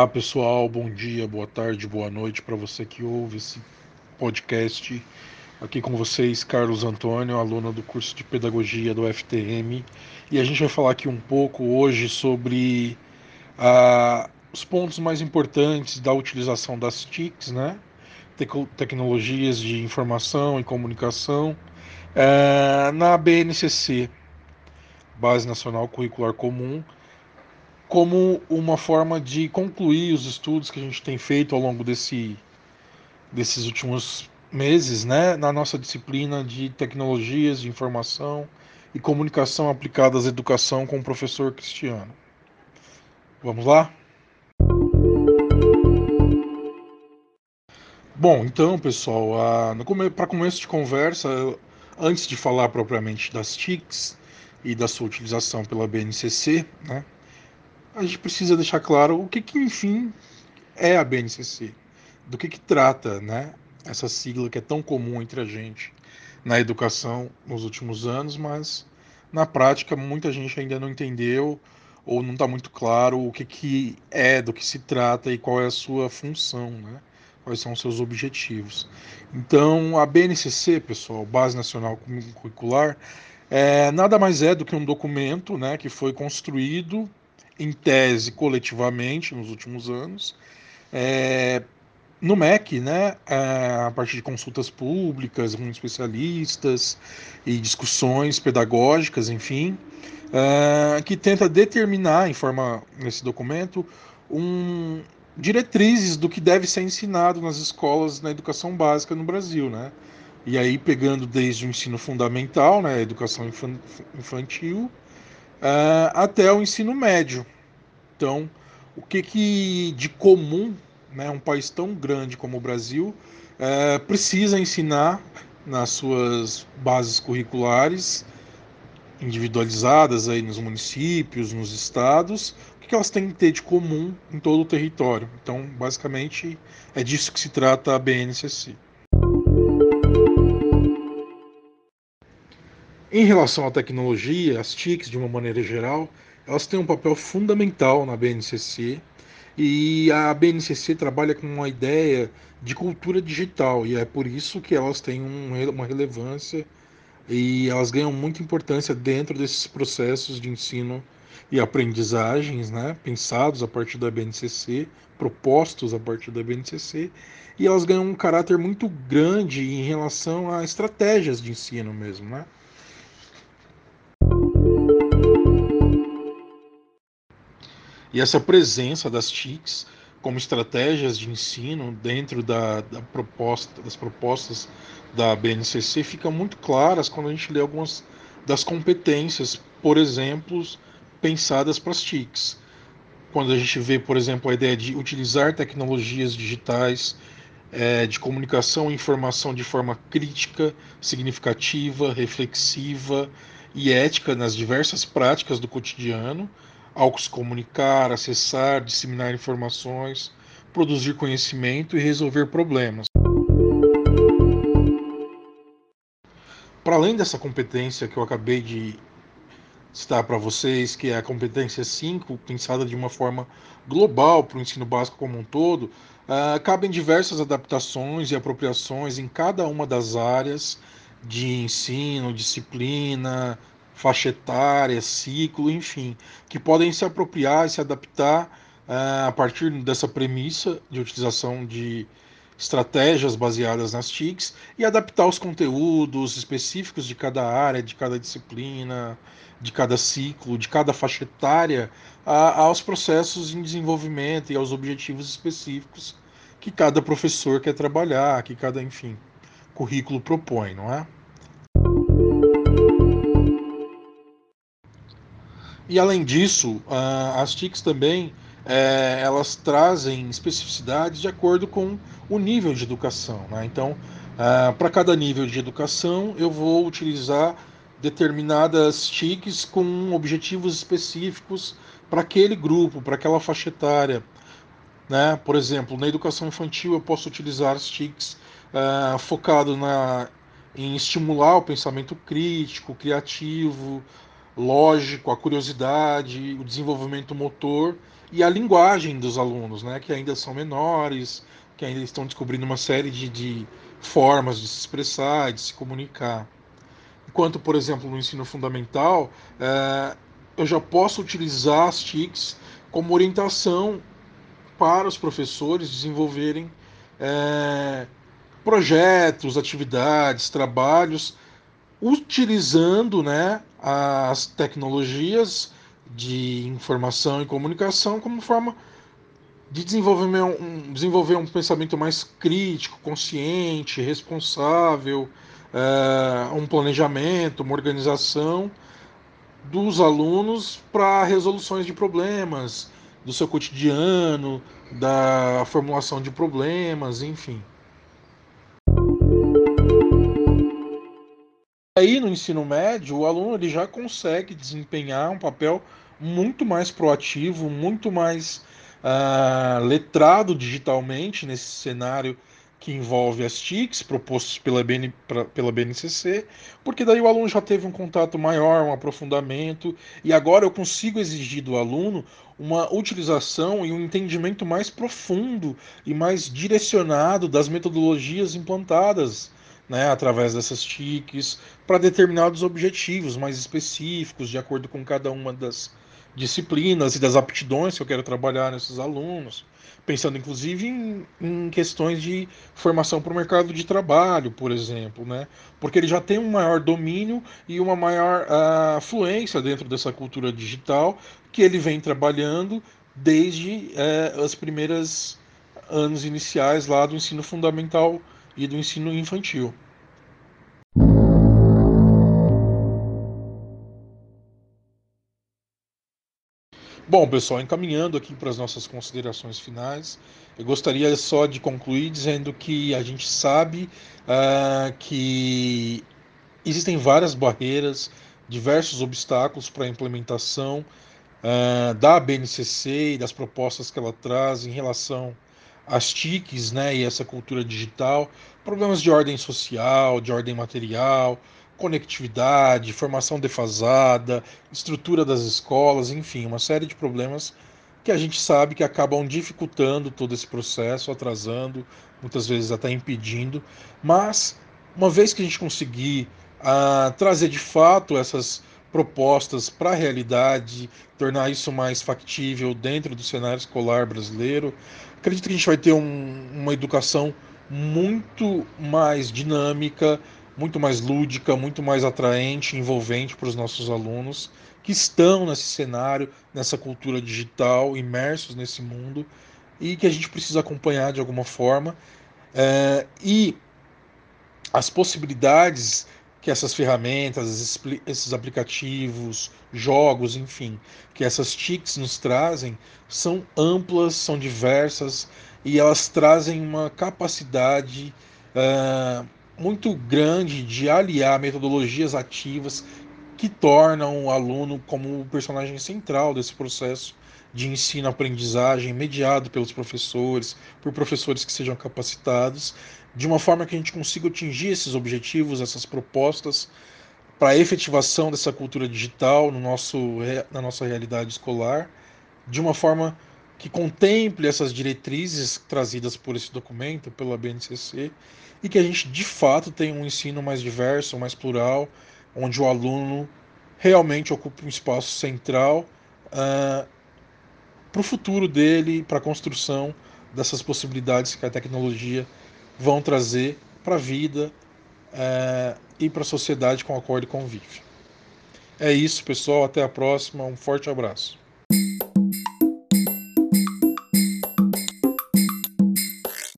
Olá pessoal, bom dia, boa tarde, boa noite para você que ouve esse podcast. Aqui com vocês, Carlos Antônio, aluno do curso de Pedagogia do FTM, e a gente vai falar aqui um pouco hoje sobre ah, os pontos mais importantes da utilização das TICs, né? Tecnologias de Informação e Comunicação, eh, na BNCC, Base Nacional Curricular Comum, como uma forma de concluir os estudos que a gente tem feito ao longo desse, desses últimos meses, né, na nossa disciplina de tecnologias de informação e comunicação aplicadas à educação com o professor Cristiano. Vamos lá? Bom, então, pessoal, para começo de conversa, antes de falar propriamente das TICs e da sua utilização pela BNCC, né, a gente precisa deixar claro o que, que enfim, é a BNCC, do que, que trata né, essa sigla que é tão comum entre a gente na educação nos últimos anos, mas na prática muita gente ainda não entendeu ou não está muito claro o que, que é, do que se trata e qual é a sua função, né? quais são os seus objetivos. Então, a BNCC, pessoal, Base Nacional Curricular, é, nada mais é do que um documento né, que foi construído em tese coletivamente nos últimos anos. É, no MEC, né, é, a partir de consultas públicas com especialistas e discussões pedagógicas, enfim, é, que tenta determinar, em forma nesse documento, um, diretrizes do que deve ser ensinado nas escolas na educação básica no Brasil, né? E aí pegando desde o ensino fundamental, né, educação infantil, uh, até o ensino médio. Então, o que, que de comum né, um país tão grande como o Brasil uh, precisa ensinar nas suas bases curriculares individualizadas aí nos municípios, nos estados, o que elas têm que ter de comum em todo o território. Então, basicamente, é disso que se trata a BNCC. Em relação à tecnologia, as TICs, de uma maneira geral, elas têm um papel fundamental na BNCC e a BNCC trabalha com uma ideia de cultura digital e é por isso que elas têm um, uma relevância e elas ganham muita importância dentro desses processos de ensino e aprendizagens, né, pensados a partir da BNCC, propostos a partir da BNCC, e elas ganham um caráter muito grande em relação a estratégias de ensino mesmo, né? E essa presença das TICs como estratégias de ensino dentro da, da proposta, das propostas da BNCC fica muito claras quando a gente lê algumas das competências, por exemplo, pensadas para as TICs. Quando a gente vê, por exemplo, a ideia de utilizar tecnologias digitais é, de comunicação e informação de forma crítica, significativa, reflexiva e ética nas diversas práticas do cotidiano, ao se comunicar, acessar, disseminar informações, produzir conhecimento e resolver problemas. Para além dessa competência que eu acabei de citar para vocês, que é a competência 5, pensada de uma forma global para o ensino básico como um todo, uh, cabem diversas adaptações e apropriações em cada uma das áreas de ensino, disciplina, faixa etária, ciclo, enfim, que podem se apropriar e se adaptar uh, a partir dessa premissa de utilização de estratégias baseadas nas TICs e adaptar os conteúdos específicos de cada área, de cada disciplina, de cada ciclo, de cada faixa etária, a, aos processos em desenvolvimento e aos objetivos específicos que cada professor quer trabalhar, que cada, enfim, currículo propõe, não é? E além disso, as TICs também é, elas trazem especificidades de acordo com o nível de educação. Né? Então, para cada nível de educação, eu vou utilizar determinadas TICs com objetivos específicos para aquele grupo, para aquela faixa etária. Né? Por exemplo, na educação infantil, eu posso utilizar as TICs uh, focado na, em estimular o pensamento crítico, criativo, lógico, a curiosidade, o desenvolvimento motor e a linguagem dos alunos, né, que ainda são menores, que ainda estão descobrindo uma série de, de formas de se expressar, de se comunicar. Enquanto, por exemplo, no ensino fundamental, é, eu já posso utilizar as TICs como orientação para os professores desenvolverem é, projetos, atividades, trabalhos, utilizando né, as tecnologias de informação e comunicação como forma de desenvolver um, desenvolver um pensamento mais crítico, consciente, responsável, é, um planejamento, uma organização dos alunos para resoluções de problemas, do seu cotidiano, da formulação de problemas, enfim. Aí no ensino médio, o aluno ele já consegue desempenhar um papel muito mais proativo, muito mais uh, letrado digitalmente nesse cenário que envolve as TICs propostas pela, BN, pra, pela BNCC, porque daí o aluno já teve um contato maior, um aprofundamento, e agora eu consigo exigir do aluno uma utilização e um entendimento mais profundo e mais direcionado das metodologias implantadas né, através dessas TICs para determinados objetivos mais específicos, de acordo com cada uma das disciplinas e das aptidões que eu quero trabalhar nesses alunos pensando inclusive em, em questões de formação para o mercado de trabalho, por exemplo, né? Porque ele já tem um maior domínio e uma maior uh, fluência dentro dessa cultura digital que ele vem trabalhando desde uh, as primeiras anos iniciais lá do ensino fundamental e do ensino infantil. Bom, pessoal, encaminhando aqui para as nossas considerações finais, eu gostaria só de concluir dizendo que a gente sabe uh, que existem várias barreiras, diversos obstáculos para a implementação uh, da BNCC e das propostas que ela traz em relação às TICs né, e essa cultura digital, problemas de ordem social, de ordem material, conectividade, formação defasada, estrutura das escolas, enfim, uma série de problemas que a gente sabe que acabam dificultando todo esse processo, atrasando, muitas vezes até impedindo. Mas, uma vez que a gente conseguir uh, trazer de fato essas propostas para a realidade, tornar isso mais factível dentro do cenário escolar brasileiro, acredito que a gente vai ter um, uma educação muito mais dinâmica, muito mais lúdica, muito mais atraente, envolvente para os nossos alunos que estão nesse cenário, nessa cultura digital, imersos nesse mundo e que a gente precisa acompanhar de alguma forma. É, e as possibilidades que essas ferramentas, esses aplicativos, jogos, enfim, que essas TICs nos trazem são amplas, são diversas e elas trazem uma capacidade. Uh, muito grande de aliar metodologias ativas que tornam o aluno como o personagem central desse processo de ensino-aprendizagem mediado pelos professores, por professores que sejam capacitados, de uma forma que a gente consiga atingir esses objetivos, essas propostas para a efetivação dessa cultura digital no nosso, na nossa realidade escolar, de uma forma que contemple essas diretrizes trazidas por esse documento, pela BNCC, e que a gente de fato tenha um ensino mais diverso, mais plural, onde o aluno realmente ocupe um espaço central uh, para o futuro dele, para a construção dessas possibilidades que a tecnologia vão trazer para a vida uh, e para a sociedade com a qual ele convive. É isso, pessoal. Até a próxima. Um forte abraço.